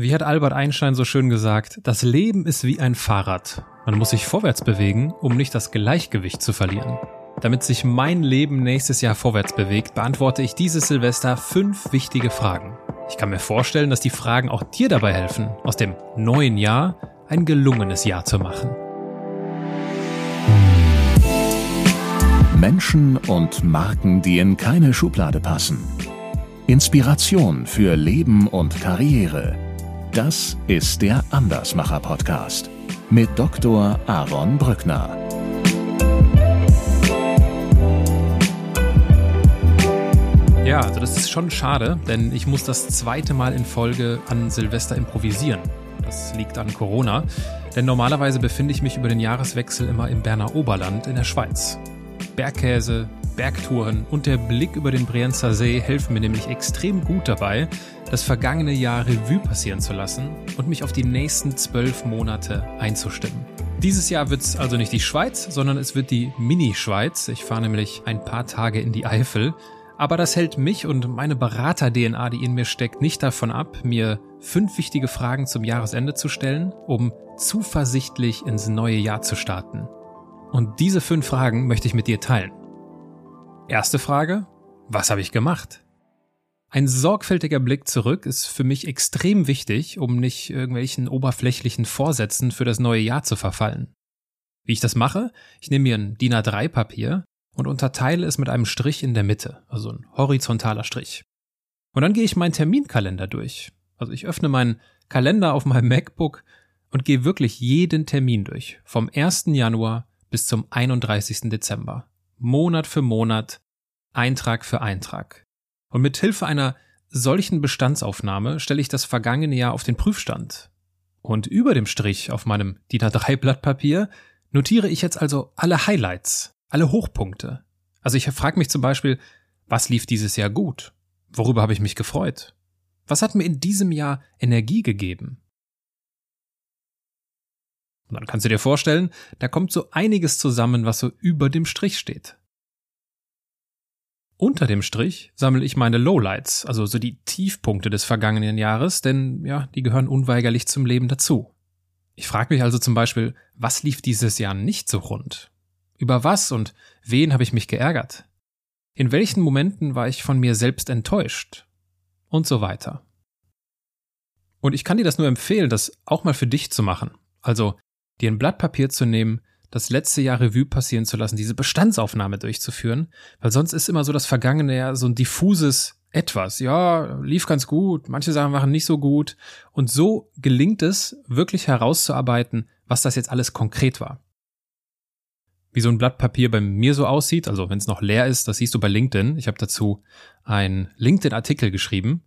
Wie hat Albert Einstein so schön gesagt, das Leben ist wie ein Fahrrad. Man muss sich vorwärts bewegen, um nicht das Gleichgewicht zu verlieren. Damit sich mein Leben nächstes Jahr vorwärts bewegt, beantworte ich dieses Silvester fünf wichtige Fragen. Ich kann mir vorstellen, dass die Fragen auch dir dabei helfen, aus dem neuen Jahr ein gelungenes Jahr zu machen. Menschen und Marken, die in keine Schublade passen. Inspiration für Leben und Karriere. Das ist der Andersmacher Podcast mit Dr. Aaron Brückner. Ja, also das ist schon schade, denn ich muss das zweite Mal in Folge an Silvester improvisieren. Das liegt an Corona, denn normalerweise befinde ich mich über den Jahreswechsel immer im Berner Oberland in der Schweiz. Bergkäse, Bergtouren und der Blick über den Brienzer See helfen mir nämlich extrem gut dabei, das vergangene Jahr Revue passieren zu lassen und mich auf die nächsten zwölf Monate einzustimmen. Dieses Jahr wird es also nicht die Schweiz, sondern es wird die Mini-Schweiz. Ich fahre nämlich ein paar Tage in die Eifel. Aber das hält mich und meine Berater-DNA, die in mir steckt, nicht davon ab, mir fünf wichtige Fragen zum Jahresende zu stellen, um zuversichtlich ins neue Jahr zu starten. Und diese fünf Fragen möchte ich mit dir teilen. Erste Frage, was habe ich gemacht? Ein sorgfältiger Blick zurück ist für mich extrem wichtig, um nicht irgendwelchen oberflächlichen Vorsätzen für das neue Jahr zu verfallen. Wie ich das mache? Ich nehme mir ein DIN A3 Papier und unterteile es mit einem Strich in der Mitte, also ein horizontaler Strich. Und dann gehe ich meinen Terminkalender durch. Also ich öffne meinen Kalender auf meinem MacBook und gehe wirklich jeden Termin durch, vom 1. Januar bis zum 31. Dezember. Monat für Monat, Eintrag für Eintrag. Und mit Hilfe einer solchen Bestandsaufnahme stelle ich das vergangene Jahr auf den Prüfstand. Und über dem Strich auf meinem DIN A3 Blatt Papier notiere ich jetzt also alle Highlights, alle Hochpunkte. Also ich frage mich zum Beispiel, was lief dieses Jahr gut? Worüber habe ich mich gefreut? Was hat mir in diesem Jahr Energie gegeben? Und dann kannst du dir vorstellen, da kommt so einiges zusammen, was so über dem Strich steht. Unter dem Strich sammle ich meine Lowlights, also so die Tiefpunkte des vergangenen Jahres, denn ja, die gehören unweigerlich zum Leben dazu. Ich frage mich also zum Beispiel, was lief dieses Jahr nicht so rund? Über was und wen habe ich mich geärgert? In welchen Momenten war ich von mir selbst enttäuscht? Und so weiter. Und ich kann dir das nur empfehlen, das auch mal für dich zu machen. Also dir ein Blatt Papier zu nehmen, das letzte Jahr Revue passieren zu lassen, diese Bestandsaufnahme durchzuführen, weil sonst ist immer so das vergangene Jahr so ein diffuses etwas. Ja, lief ganz gut, manche Sachen waren nicht so gut. Und so gelingt es, wirklich herauszuarbeiten, was das jetzt alles konkret war. Wie so ein Blatt Papier bei mir so aussieht, also wenn es noch leer ist, das siehst du bei LinkedIn. Ich habe dazu einen LinkedIn-Artikel geschrieben,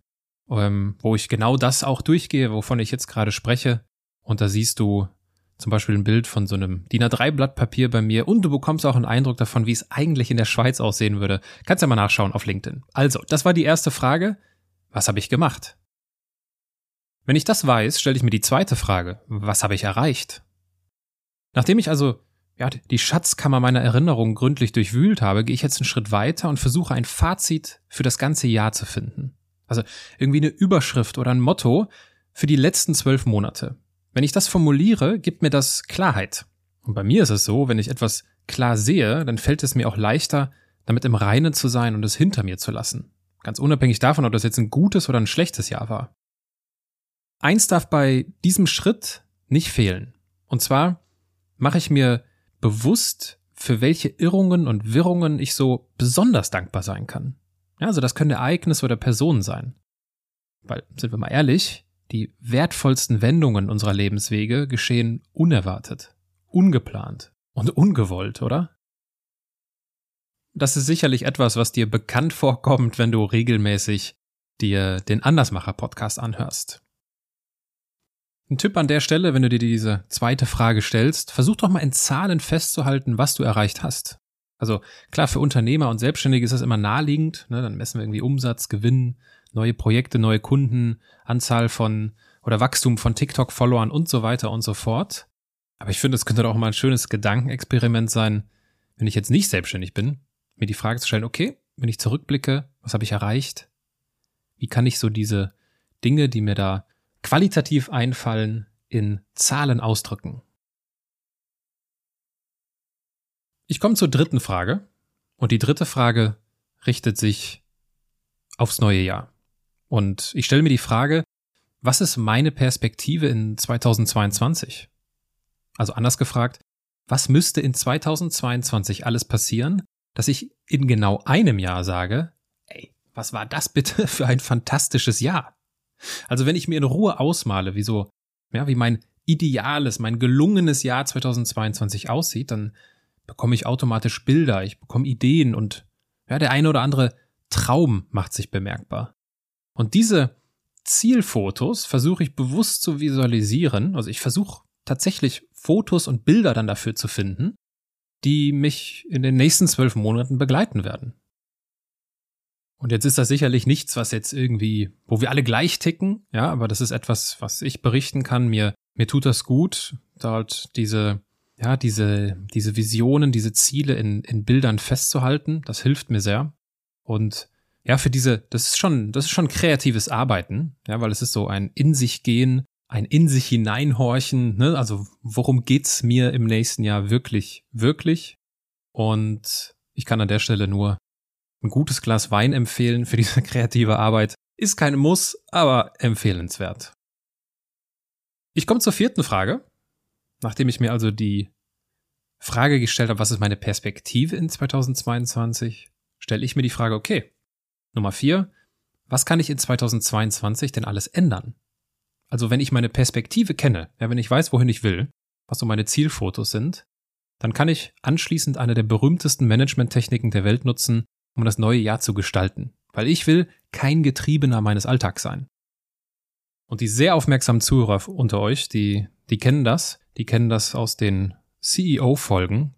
ähm, wo ich genau das auch durchgehe, wovon ich jetzt gerade spreche. Und da siehst du zum Beispiel ein Bild von so einem DIN A3 Blatt Papier bei mir und du bekommst auch einen Eindruck davon, wie es eigentlich in der Schweiz aussehen würde. Kannst ja mal nachschauen auf LinkedIn. Also, das war die erste Frage. Was habe ich gemacht? Wenn ich das weiß, stelle ich mir die zweite Frage. Was habe ich erreicht? Nachdem ich also ja, die Schatzkammer meiner Erinnerungen gründlich durchwühlt habe, gehe ich jetzt einen Schritt weiter und versuche ein Fazit für das ganze Jahr zu finden. Also irgendwie eine Überschrift oder ein Motto für die letzten zwölf Monate. Wenn ich das formuliere, gibt mir das Klarheit. Und bei mir ist es so, wenn ich etwas klar sehe, dann fällt es mir auch leichter, damit im Reinen zu sein und es hinter mir zu lassen. Ganz unabhängig davon, ob das jetzt ein gutes oder ein schlechtes Jahr war. Eins darf bei diesem Schritt nicht fehlen. Und zwar mache ich mir bewusst, für welche Irrungen und Wirrungen ich so besonders dankbar sein kann. Ja, also das können Ereignisse oder Personen sein. Weil, sind wir mal ehrlich, die wertvollsten Wendungen unserer Lebenswege geschehen unerwartet, ungeplant und ungewollt, oder? Das ist sicherlich etwas, was dir bekannt vorkommt, wenn du regelmäßig dir den Andersmacher-Podcast anhörst. Ein Tipp an der Stelle, wenn du dir diese zweite Frage stellst, versuch doch mal in Zahlen festzuhalten, was du erreicht hast. Also klar, für Unternehmer und Selbstständige ist das immer naheliegend, ne? dann messen wir irgendwie Umsatz, Gewinn, neue Projekte, neue Kunden, Anzahl von oder Wachstum von TikTok-Followern und so weiter und so fort. Aber ich finde, es könnte doch mal ein schönes Gedankenexperiment sein, wenn ich jetzt nicht selbstständig bin, mir die Frage zu stellen, okay, wenn ich zurückblicke, was habe ich erreicht? Wie kann ich so diese Dinge, die mir da qualitativ einfallen, in Zahlen ausdrücken. Ich komme zur dritten Frage. Und die dritte Frage richtet sich aufs neue Jahr. Und ich stelle mir die Frage, was ist meine Perspektive in 2022? Also anders gefragt, was müsste in 2022 alles passieren, dass ich in genau einem Jahr sage, ey, was war das bitte für ein fantastisches Jahr? Also wenn ich mir in Ruhe ausmale, wie so, ja, wie mein ideales, mein gelungenes Jahr 2022 aussieht, dann bekomme ich automatisch Bilder, ich bekomme Ideen und ja, der eine oder andere Traum macht sich bemerkbar. Und diese Zielfotos versuche ich bewusst zu visualisieren. Also ich versuche tatsächlich Fotos und Bilder dann dafür zu finden, die mich in den nächsten zwölf Monaten begleiten werden. Und jetzt ist das sicherlich nichts, was jetzt irgendwie, wo wir alle gleich ticken, ja, aber das ist etwas, was ich berichten kann. Mir, mir tut das gut, dort diese, ja, diese, diese Visionen, diese Ziele in, in Bildern festzuhalten. Das hilft mir sehr. Und ja, für diese, das ist schon, das ist schon kreatives Arbeiten, ja, weil es ist so ein in sich gehen, ein in sich hineinhorchen, ne? Also worum geht's mir im nächsten Jahr wirklich, wirklich? Und ich kann an der Stelle nur ein gutes Glas Wein empfehlen für diese kreative Arbeit. Ist kein Muss, aber empfehlenswert. Ich komme zur vierten Frage. Nachdem ich mir also die Frage gestellt habe, was ist meine Perspektive in 2022, stelle ich mir die Frage, okay, Nummer vier, was kann ich in 2022 denn alles ändern? Also wenn ich meine Perspektive kenne, ja, wenn ich weiß, wohin ich will, was so meine Zielfotos sind, dann kann ich anschließend eine der berühmtesten Managementtechniken der Welt nutzen, um das neue Jahr zu gestalten. Weil ich will kein Getriebener meines Alltags sein. Und die sehr aufmerksamen Zuhörer unter euch, die, die kennen das, die kennen das aus den CEO-Folgen,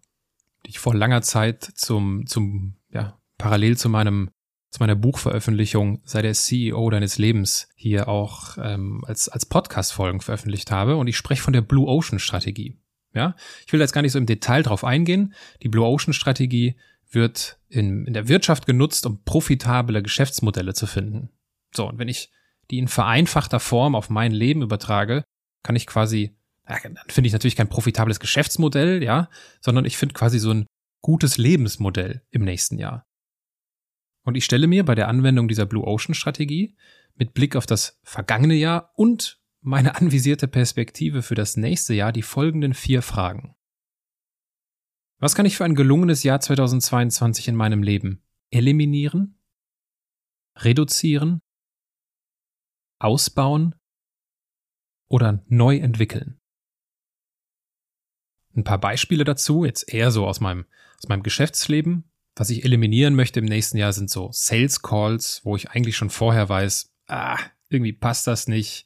die ich vor langer Zeit zum, zum, ja, parallel zu meinem zu meiner Buchveröffentlichung sei der CEO deines Lebens hier auch ähm, als, als Podcast-Folgen veröffentlicht habe. Und ich spreche von der Blue Ocean Strategie. Ja, ich will jetzt gar nicht so im Detail drauf eingehen. Die Blue Ocean Strategie wird in, in der Wirtschaft genutzt, um profitable Geschäftsmodelle zu finden. So, und wenn ich die in vereinfachter Form auf mein Leben übertrage, kann ich quasi, dann finde ich natürlich kein profitables Geschäftsmodell, ja, sondern ich finde quasi so ein gutes Lebensmodell im nächsten Jahr. Und ich stelle mir bei der Anwendung dieser Blue Ocean Strategie mit Blick auf das vergangene Jahr und meine anvisierte Perspektive für das nächste Jahr die folgenden vier Fragen. Was kann ich für ein gelungenes Jahr 2022 in meinem Leben eliminieren, reduzieren, ausbauen oder neu entwickeln? Ein paar Beispiele dazu, jetzt eher so aus meinem, aus meinem Geschäftsleben was ich eliminieren möchte im nächsten Jahr sind so Sales Calls, wo ich eigentlich schon vorher weiß, ah, irgendwie passt das nicht.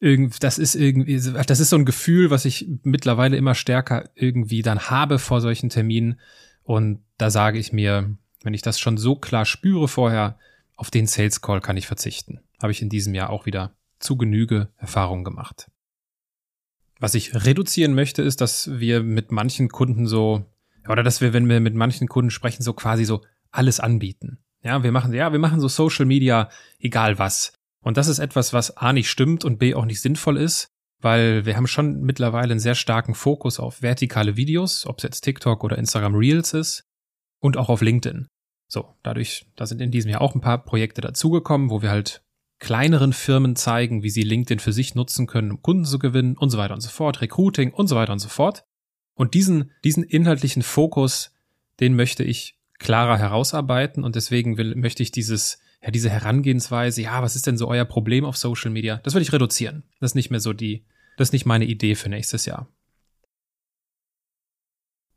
Irgend, das ist irgendwie, das ist so ein Gefühl, was ich mittlerweile immer stärker irgendwie dann habe vor solchen Terminen. Und da sage ich mir, wenn ich das schon so klar spüre vorher, auf den Sales Call kann ich verzichten. Habe ich in diesem Jahr auch wieder zu Genüge Erfahrungen gemacht. Was ich reduzieren möchte, ist, dass wir mit manchen Kunden so oder dass wir, wenn wir mit manchen Kunden sprechen, so quasi so alles anbieten. Ja, wir machen, ja, wir machen so Social Media, egal was. Und das ist etwas, was A nicht stimmt und B auch nicht sinnvoll ist, weil wir haben schon mittlerweile einen sehr starken Fokus auf vertikale Videos, ob es jetzt TikTok oder Instagram Reels ist und auch auf LinkedIn. So, dadurch, da sind in diesem Jahr auch ein paar Projekte dazugekommen, wo wir halt kleineren Firmen zeigen, wie sie LinkedIn für sich nutzen können, um Kunden zu gewinnen und so weiter und so fort, Recruiting und so weiter und so fort. Und diesen, diesen inhaltlichen Fokus, den möchte ich klarer herausarbeiten und deswegen will, möchte ich dieses, ja, diese Herangehensweise, ja, was ist denn so euer Problem auf Social Media? Das will ich reduzieren. Das ist nicht mehr so die, das ist nicht meine Idee für nächstes Jahr.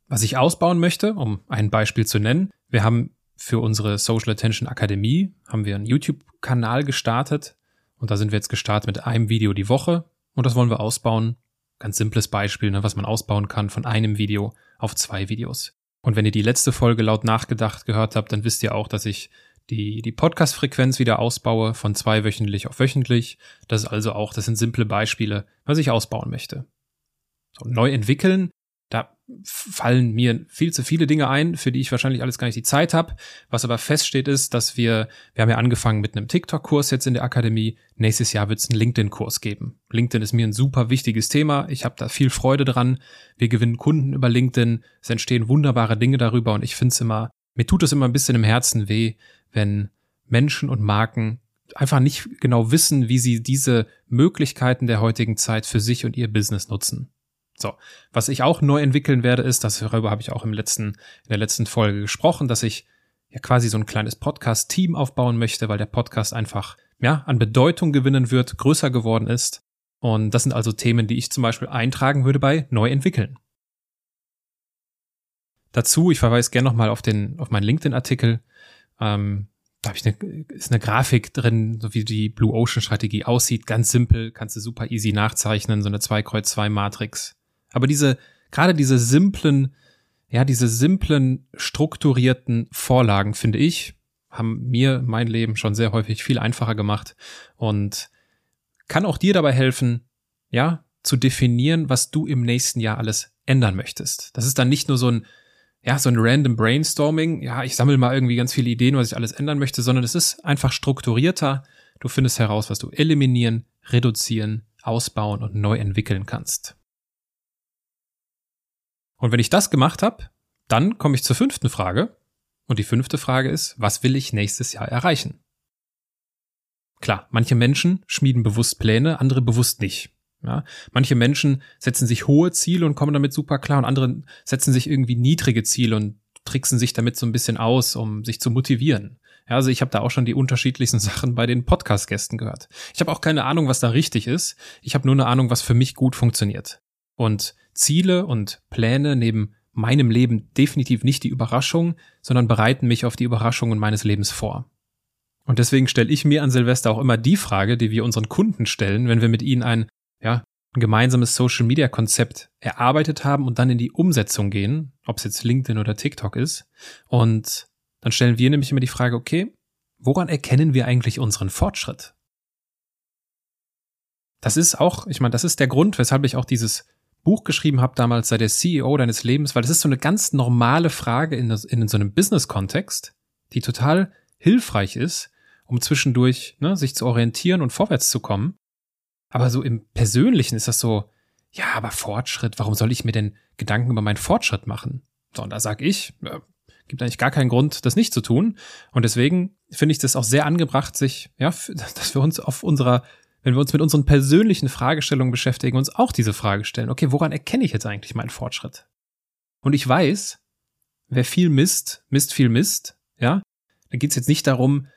Was ich ausbauen möchte, um ein Beispiel zu nennen, wir haben für unsere Social Attention Akademie haben wir einen YouTube-Kanal gestartet und da sind wir jetzt gestartet mit einem Video die Woche und das wollen wir ausbauen Ganz simples Beispiel, ne, was man ausbauen kann von einem Video auf zwei Videos. Und wenn ihr die letzte Folge laut nachgedacht gehört habt, dann wisst ihr auch, dass ich die, die Podcast-Frequenz wieder ausbaue von zweiwöchentlich auf wöchentlich. Das ist also auch, das sind simple Beispiele, was ich ausbauen möchte. So, neu entwickeln, fallen mir viel zu viele Dinge ein, für die ich wahrscheinlich alles gar nicht die Zeit habe. Was aber feststeht ist, dass wir, wir haben ja angefangen mit einem TikTok-Kurs jetzt in der Akademie. Nächstes Jahr wird es einen LinkedIn-Kurs geben. LinkedIn ist mir ein super wichtiges Thema. Ich habe da viel Freude dran. Wir gewinnen Kunden über LinkedIn. Es entstehen wunderbare Dinge darüber und ich finde es immer, mir tut es immer ein bisschen im Herzen weh, wenn Menschen und Marken einfach nicht genau wissen, wie sie diese Möglichkeiten der heutigen Zeit für sich und ihr Business nutzen. So, was ich auch neu entwickeln werde, ist, dass darüber habe ich auch im letzten, in der letzten Folge gesprochen, dass ich ja quasi so ein kleines Podcast-Team aufbauen möchte, weil der Podcast einfach ja an Bedeutung gewinnen wird, größer geworden ist. Und das sind also Themen, die ich zum Beispiel eintragen würde bei neu entwickeln. Dazu, ich verweise gerne nochmal auf den, auf meinen LinkedIn-Artikel. Ähm, da habe ich eine, ist eine Grafik drin, so wie die Blue Ocean Strategie aussieht. Ganz simpel, kannst du super easy nachzeichnen, so eine 2 Kreuz 2 Matrix. Aber diese, gerade diese simplen, ja, diese simplen, strukturierten Vorlagen, finde ich, haben mir mein Leben schon sehr häufig viel einfacher gemacht und kann auch dir dabei helfen, ja, zu definieren, was du im nächsten Jahr alles ändern möchtest. Das ist dann nicht nur so ein, ja, so ein random Brainstorming, ja, ich sammle mal irgendwie ganz viele Ideen, was ich alles ändern möchte, sondern es ist einfach strukturierter. Du findest heraus, was du eliminieren, reduzieren, ausbauen und neu entwickeln kannst. Und wenn ich das gemacht habe, dann komme ich zur fünften Frage. Und die fünfte Frage ist, was will ich nächstes Jahr erreichen? Klar, manche Menschen schmieden bewusst Pläne, andere bewusst nicht. Ja, manche Menschen setzen sich hohe Ziele und kommen damit super klar und andere setzen sich irgendwie niedrige Ziele und tricksen sich damit so ein bisschen aus, um sich zu motivieren. Ja, also ich habe da auch schon die unterschiedlichsten Sachen bei den Podcast-Gästen gehört. Ich habe auch keine Ahnung, was da richtig ist. Ich habe nur eine Ahnung, was für mich gut funktioniert. Und Ziele und Pläne neben meinem Leben definitiv nicht die Überraschung, sondern bereiten mich auf die Überraschungen meines Lebens vor. Und deswegen stelle ich mir an Silvester auch immer die Frage, die wir unseren Kunden stellen, wenn wir mit ihnen ein, ja, ein gemeinsames Social Media Konzept erarbeitet haben und dann in die Umsetzung gehen, ob es jetzt LinkedIn oder TikTok ist. Und dann stellen wir nämlich immer die Frage, okay, woran erkennen wir eigentlich unseren Fortschritt? Das ist auch, ich meine, das ist der Grund, weshalb ich auch dieses Buch geschrieben habe damals, sei der CEO deines Lebens, weil das ist so eine ganz normale Frage in, in so einem Business-Kontext, die total hilfreich ist, um zwischendurch ne, sich zu orientieren und vorwärts zu kommen. Aber so im Persönlichen ist das so, ja, aber Fortschritt, warum soll ich mir denn Gedanken über meinen Fortschritt machen? So, und da sag ich, ja, gibt eigentlich gar keinen Grund, das nicht zu tun. Und deswegen finde ich das auch sehr angebracht, sich, ja, dass wir uns auf unserer wenn wir uns mit unseren persönlichen Fragestellungen beschäftigen, uns auch diese Frage stellen, okay, woran erkenne ich jetzt eigentlich meinen Fortschritt? Und ich weiß, wer viel misst, misst viel Mist, ja? Da geht's jetzt nicht darum,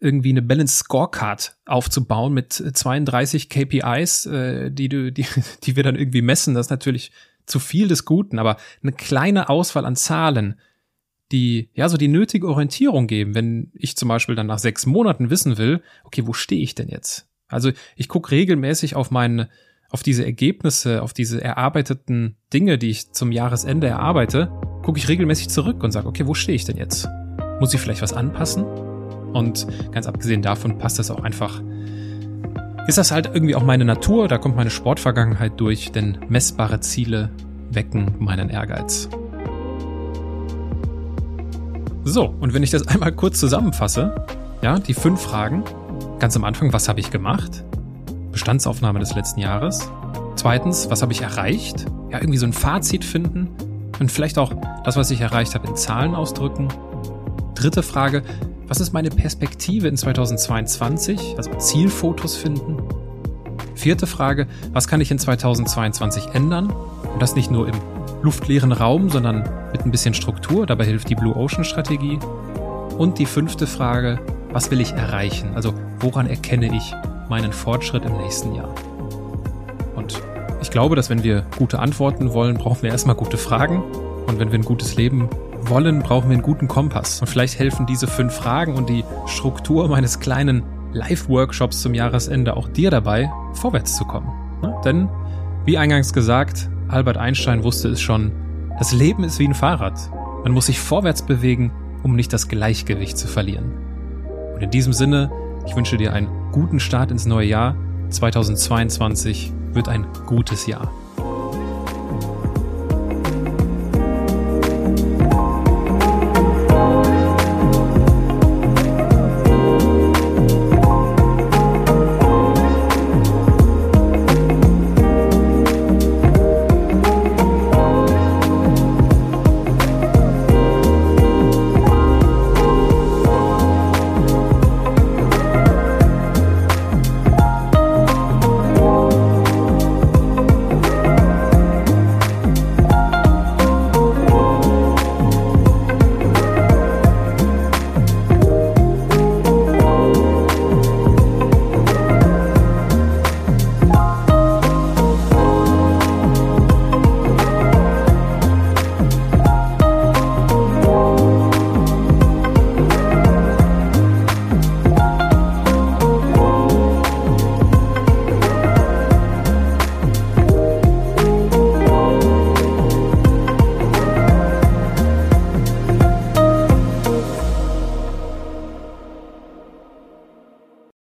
irgendwie eine Balance Scorecard aufzubauen mit 32 KPIs, äh, die du, die, die wir dann irgendwie messen. Das ist natürlich zu viel des Guten, aber eine kleine Auswahl an Zahlen, die ja so die nötige Orientierung geben, wenn ich zum Beispiel dann nach sechs Monaten wissen will, okay, wo stehe ich denn jetzt? Also ich gucke regelmäßig auf meine, auf diese Ergebnisse, auf diese erarbeiteten Dinge, die ich zum Jahresende erarbeite, gucke ich regelmäßig zurück und sage, okay, wo stehe ich denn jetzt? Muss ich vielleicht was anpassen? Und ganz abgesehen davon passt das auch einfach. Ist das halt irgendwie auch meine Natur, da kommt meine Sportvergangenheit durch, denn messbare Ziele wecken meinen Ehrgeiz. So, und wenn ich das einmal kurz zusammenfasse, ja, die fünf Fragen, Ganz am Anfang, was habe ich gemacht? Bestandsaufnahme des letzten Jahres. Zweitens, was habe ich erreicht? Ja, irgendwie so ein Fazit finden und vielleicht auch das, was ich erreicht habe, in Zahlen ausdrücken. Dritte Frage, was ist meine Perspektive in 2022? Also Zielfotos finden. Vierte Frage, was kann ich in 2022 ändern? Und das nicht nur im luftleeren Raum, sondern mit ein bisschen Struktur. Dabei hilft die Blue Ocean Strategie. Und die fünfte Frage, was will ich erreichen? Also woran erkenne ich meinen Fortschritt im nächsten Jahr? Und ich glaube, dass wenn wir gute Antworten wollen, brauchen wir erstmal gute Fragen. Und wenn wir ein gutes Leben wollen, brauchen wir einen guten Kompass. Und vielleicht helfen diese fünf Fragen und die Struktur meines kleinen Live-Workshops zum Jahresende auch dir dabei, vorwärts zu kommen. Ne? Denn, wie eingangs gesagt, Albert Einstein wusste es schon, das Leben ist wie ein Fahrrad. Man muss sich vorwärts bewegen, um nicht das Gleichgewicht zu verlieren. Und in diesem Sinne, ich wünsche dir einen guten Start ins neue Jahr. 2022 wird ein gutes Jahr.